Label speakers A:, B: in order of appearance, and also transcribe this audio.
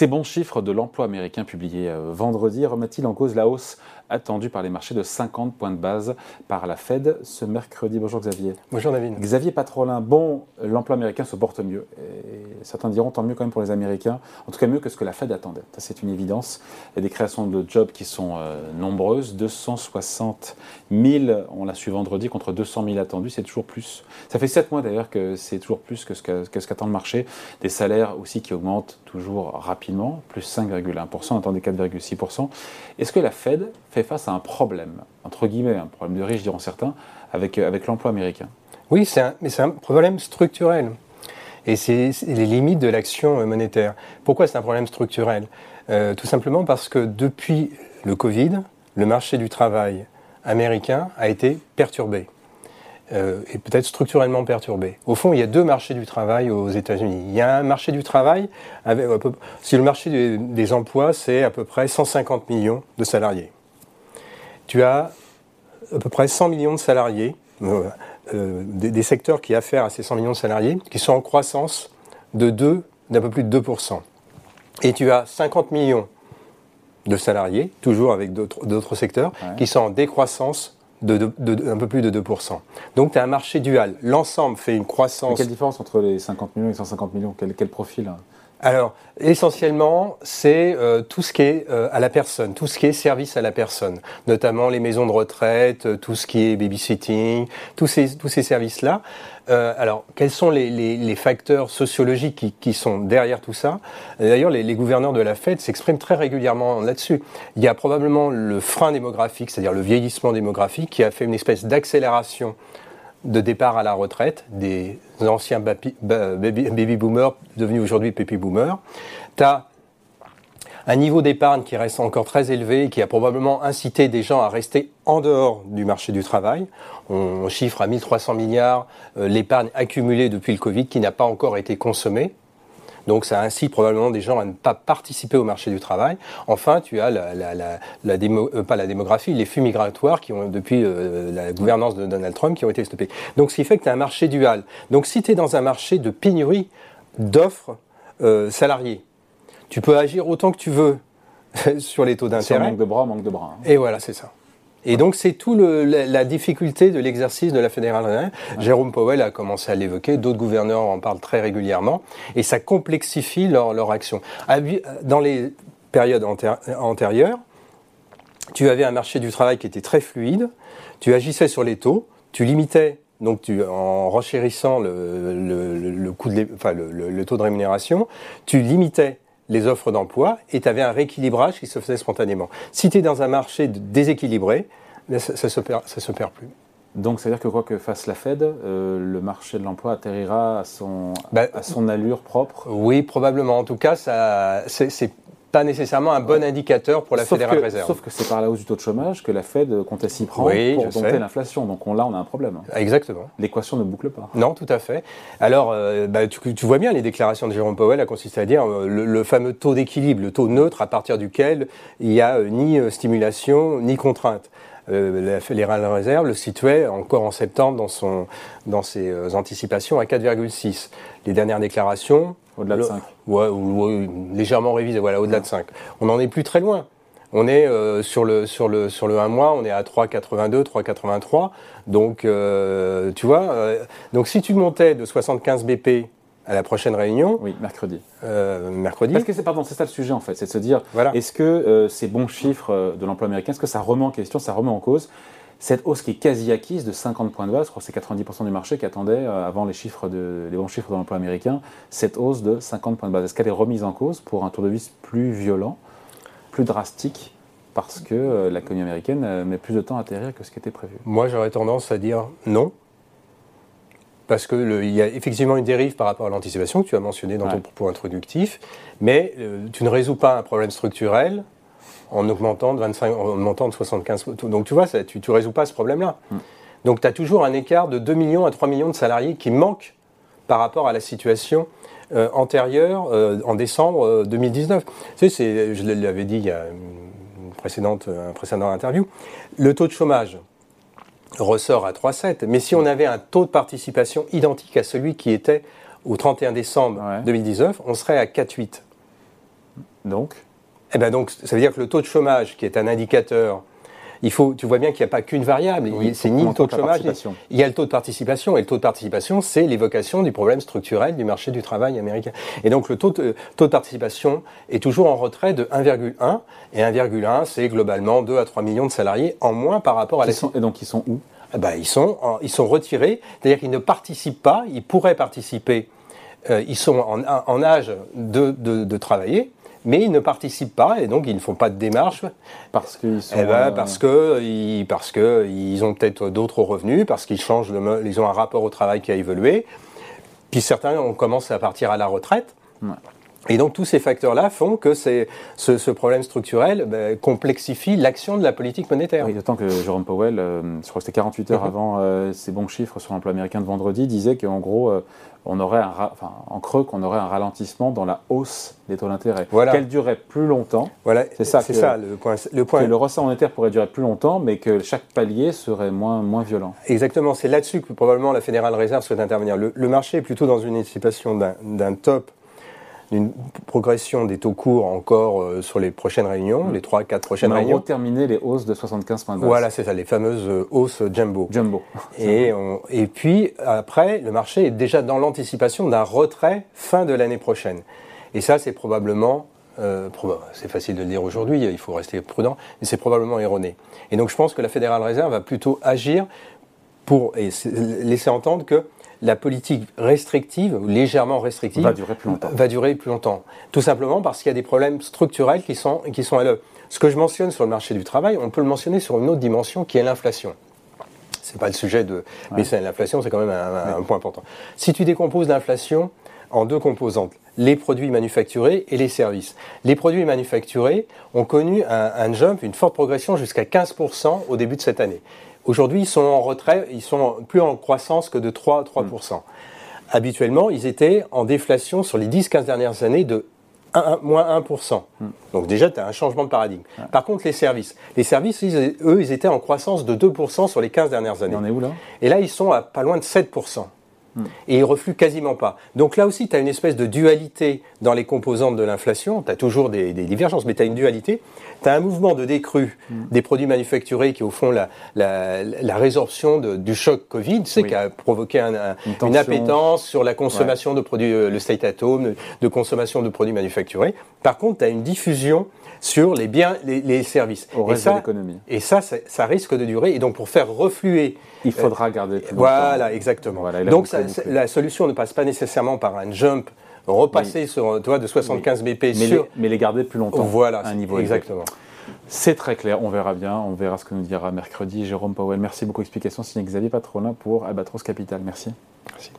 A: Ces bons chiffres de l'emploi américain publiés euh, vendredi remettent-ils en cause la hausse attendue par les marchés de 50 points de base par la Fed ce mercredi? Bonjour Xavier.
B: Bonjour David.
A: Xavier Patrolin, bon, l'emploi américain se porte mieux. Et certains diront tant mieux quand même pour les Américains, en tout cas mieux que ce que la Fed attendait. Ça c'est une évidence. Il y a des créations de jobs qui sont euh, nombreuses, 260 000, on l'a su vendredi, contre 200 000 attendus, c'est toujours plus. Ça fait 7 mois d'ailleurs que c'est toujours plus que ce qu'attend le marché. Des salaires aussi qui augmentent toujours rapidement, plus 5,1%, on attendait 4,6%. Est-ce que la Fed fait face à un problème, entre guillemets, un problème de riches diront certains, avec, euh, avec l'emploi américain?
B: Oui, mais c'est un problème structurel. Et c'est les limites de l'action monétaire. Pourquoi c'est un problème structurel? Euh, Tout simplement parce que depuis le Covid, le marché du travail américain a été perturbé. Euh, et peut-être structurellement perturbé. Au fond, il y a deux marchés du travail aux États-Unis. Il y a un marché du travail, avec, si le marché des, emplois, c'est à peu près 150 millions de salariés. Tu as à peu près 100 millions de salariés, euh, euh, des, secteurs qui affairent à ces 100 millions de salariés, qui sont en croissance de 2, d'un peu plus de 2%. Et tu as 50 millions de salariés, toujours avec d'autres secteurs, qui sont en décroissance de, un peu plus de 2%. Donc tu as un marché dual. L'ensemble fait une croissance.
A: quelle différence entre les 50 millions et les 150 millions? Quel, quel profil hein?
B: Alors, essentiellement, c'est euh, tout ce qui est euh, à la personne, tout ce qui est service à la personne, notamment les maisons de retraite, euh, tout ce qui est babysitting, tous ces, tous ces services-là. alors, quels sont les, les, les facteurs sociologiques qui, qui, sont derrière tout ça? D'ailleurs, les, les, gouverneurs de la Fed s'expriment très régulièrement là-dessus. Il y a probablement le frein démographique, c'est-à-dire le vieillissement démographique, qui a fait une espèce d'accélération de départ à la retraite des anciens baby, boomers devenus aujourd'hui baby boomers. Tu as un niveau d'épargne qui reste encore très élevé et qui a probablement incité des gens à rester en dehors du marché du travail. On chiffre à 1300 milliards euh, l'épargne accumulée depuis le Covid qui n'a pas encore été consommée. Donc ça incite probablement des gens à ne pas participer au marché du travail. Enfin, tu as la, la, la, la démo, euh, pas la démographie, les flux migratoires qui ont, depuis euh, la gouvernance de Donald Trump, qui ont été stoppés. Donc ce qui fait que tu as un marché dual. Donc si tu es dans un marché de pénurie d'offres euh, salariés, tu peux agir autant que tu veux sur les taux d'intérêt.
A: manque de bras, manque de bras.
B: Hein. Et voilà, c'est ça. Et donc c'est tout le, la, difficulté de l'exercice de la fédérale. Jérôme Powell a commencé à l'évoquer, d'autres gouverneurs en parlent très régulièrement, et ça complexifie leur, leur action. Dans les périodes antérieures, tu avais un marché du travail qui était très fluide, tu agissais sur les taux, tu limitais donc tu, en renchérissant le, le, le, coût de, enfin, le, taux de rémunération, tu limitais les offres d'emploi et tu avais un rééquilibrage qui se faisait spontanément. Si tu es dans un marché déséquilibré, ça, ça, se perd, ça se perd plus.
A: Donc, c'est-à-dire que quoi que fasse la Fed, euh, le marché de l'emploi atterrira à son, bah, à son allure propre?
B: Oui, probablement. En tout cas, c'est pas nécessairement un bon indicateur pour la Fédérale Réserve.
A: Sauf que c'est par la hausse du taux de chômage que la Fed comptait s'y prendre pour dompter l'inflation. Donc là, on a un problème.
B: Exactement.
A: L'équation ne boucle pas.
B: Non, tout à fait. Alors, euh, bah, tu, vois bien, les déclarations de Jérôme Powell a consisté à dire euh, le, fameux taux d'équilibre, le taux neutre à partir duquel il n'y a euh, ni stimulation ni contrainte. Euh, la Fédérale Réserve le situait encore en septembre dans, son, dans ses anticipations à 4,6. Les dernières déclarations,
A: au-delà de 5
B: ouais, légèrement révisé, voilà, au-delà de 5. On n'en est plus très loin. On est euh, sur, le, sur, le, sur le 1 mois, on est à 3,82, 3,83. Donc, euh, tu vois, euh, donc si tu montais de 75 BP à la prochaine réunion.
A: Oui, mercredi.
B: mercredi.
A: Parce que c'est, pardon, c'est ça le sujet en fait, c'est de se dire, voilà. est-ce que ces bons chiffres de l'emploi américain, est-ce que ça remet en question, ça remet en cause cette hausse qui est quasi acquise de 50 points de base, je crois que c'est 90% du marché qui attendait, euh, avant les, chiffres de, les bons chiffres de l'emploi américain, cette hausse de 50 points de base. Est-ce qu'elle est remise en cause pour un tour de vis plus violent, plus drastique parce que euh, l'économie américaine euh, met plus de temps à atterrir que ce qui était prévu?
B: Moi, j'aurais tendance à dire non. Parce qu'il y a effectivement une dérive par rapport à l'anticipation que tu as mentionné dans ton propos introductif, mais tu ne résous pas un problème structurel en augmentant de 25, en augmentant de 75. Donc tu vois, ça, tu ne résous pas ce problème-là. Mm. Donc tu as toujours un écart de 2 millions à 3 millions de salariés qui manquent par rapport à la situation euh, antérieure euh, en décembre 2019. Euh, tu sais, je l'avais dit il y a une précédente, un précédent interview, le taux de chômage ressort à 3,7, mais si on avait un taux de participation identique à celui qui était au 31 décembre 2019, on serait à 4,8.
A: Donc
B: eh ben donc, ça veut dire que le taux de chômage, qui est un indicateur il faut, tu vois bien qu'il n'y a pas qu'une variable. c'est ni le taux de chômage, il y a le taux de participation. Et le taux de participation, c'est l'évocation du problème structurel du marché du travail américain. Et donc le taux de, taux de participation est toujours en retrait de 1,1. Et 1,1, c'est globalement 2 à 3 millions de salariés en moins par rapport à
A: la... Et donc ils sont où?
B: Eh ben, ils, sont ils sont retirés, c'est-à-dire qu'ils ne participent pas, ils pourraient participer, euh, ils sont en, en âge de, de, de travailler, mais ils ne participent pas et donc ils ne font pas de démarche.
A: Parce qu'ils sont.
B: Eh ben, euh, parce que ils, parce que ils ont peut-être d'autres revenus, parce qu'ils changent, ils ont un rapport au travail qui a évolué. Puis certains on commence à partir à la retraite. Et donc tous ces facteurs-là font que ce, ce, problème structurel ben, complexifie l'action de la politique monétaire.
A: Oui, d'autant que Jérôme Powell, euh, je crois que c'était 48 heures mhm. avant euh, ces bons chiffres sur l'emploi américain de vendredi, disait qu'en gros, euh, on aurait un, enfin, en creux, qu'on aurait un ralentissement dans la hausse des taux d'intérêt. Voilà. Qu'elle durerait plus longtemps.
B: Voilà, c'est ça, le point. Le point.
A: Que le ressort monétaire pourrait durer plus longtemps, mais que chaque palier serait moins, moins violent.
B: Exactement, c'est là-dessus que probablement la Fédérale Réserve souhaite intervenir. Le, le marché est plutôt dans une anticipation d'un top d'une progression des taux courts encore euh, sur les prochaines réunions, mm. les 3-4 prochaines réunions. On
A: va terminer les hausses de 75 points de
B: base. Voilà, c'est ça, les fameuses euh, hausses jumbo.
A: Jumbo.
B: Et, et puis, après, le marché est déjà dans l'anticipation d'un retrait fin de l'année prochaine. Et ça, c'est probablement euh, c'est facile de le dire aujourd'hui, il faut rester prudent, mais c'est probablement erroné. Et donc je pense que la Fédérale Réserve va plutôt agir pour laisser entendre que la politique restrictive, légèrement restrictive,
A: va durer plus longtemps.
B: Va durer plus longtemps. Tout simplement parce qu'il y a des problèmes structurels qui sont, qui sont à l'œuvre. Ce que je mentionne sur le marché du travail, on peut le mentionner sur une autre dimension qui est l'inflation. C'est pas le sujet de, mais l'inflation, c'est quand même un, point important. Si tu décomposes l'inflation en deux composantes, les produits manufacturés et les services. Les produits manufacturés ont connu un, un jump, une forte progression jusqu'à 15% au début de cette année. Aujourd'hui, ils sont en retrait, ils sont plus en croissance que de 3 3%. Mm. Habituellement, ils étaient en déflation sur les 10-15 dernières années de 1, moins 1%. Mm. Donc déjà, tu as un changement de paradigme. Par contre, les services. Les services, eux, ils étaient en croissance de 2% sur les 15 dernières années.
A: on est où là?
B: Et là, ils sont à pas loin de 7%. Et ils refluent quasiment pas. Donc là aussi, tu as une espèce de dualité dans les composantes de l'inflation. Tu as toujours des, divergences, mais tu as une dualité. Tu as un mouvement de décrue mm. des produits manufacturés qui, au fond, la, la, résorption du choc Covid, tu sais, qui a provoqué une, appétence sur la consommation de produits, euh, le state at home, de consommation de produits manufacturés. Par contre, tu as une diffusion sur les biens, les, services.
A: Au et ça, de l'économie.
B: Et ça, ça, risque de durer. Et donc, pour faire refluer...
A: Il faudra euh, garder
B: plus Voilà, exactement. donc, la solution ne passe pas nécessairement par un jump repasser sur, toi, de 75 BP
A: mais
B: sur...
A: Les, mais les garder plus longtemps
B: voilà,
A: à un niveau
B: Exactement.
A: C'est très clair, on verra bien, on verra ce que nous dira mercredi Jérôme Powell. Merci beaucoup, explication signé Xavier Patrolin pour Albatros Capital. Merci.
B: Merci.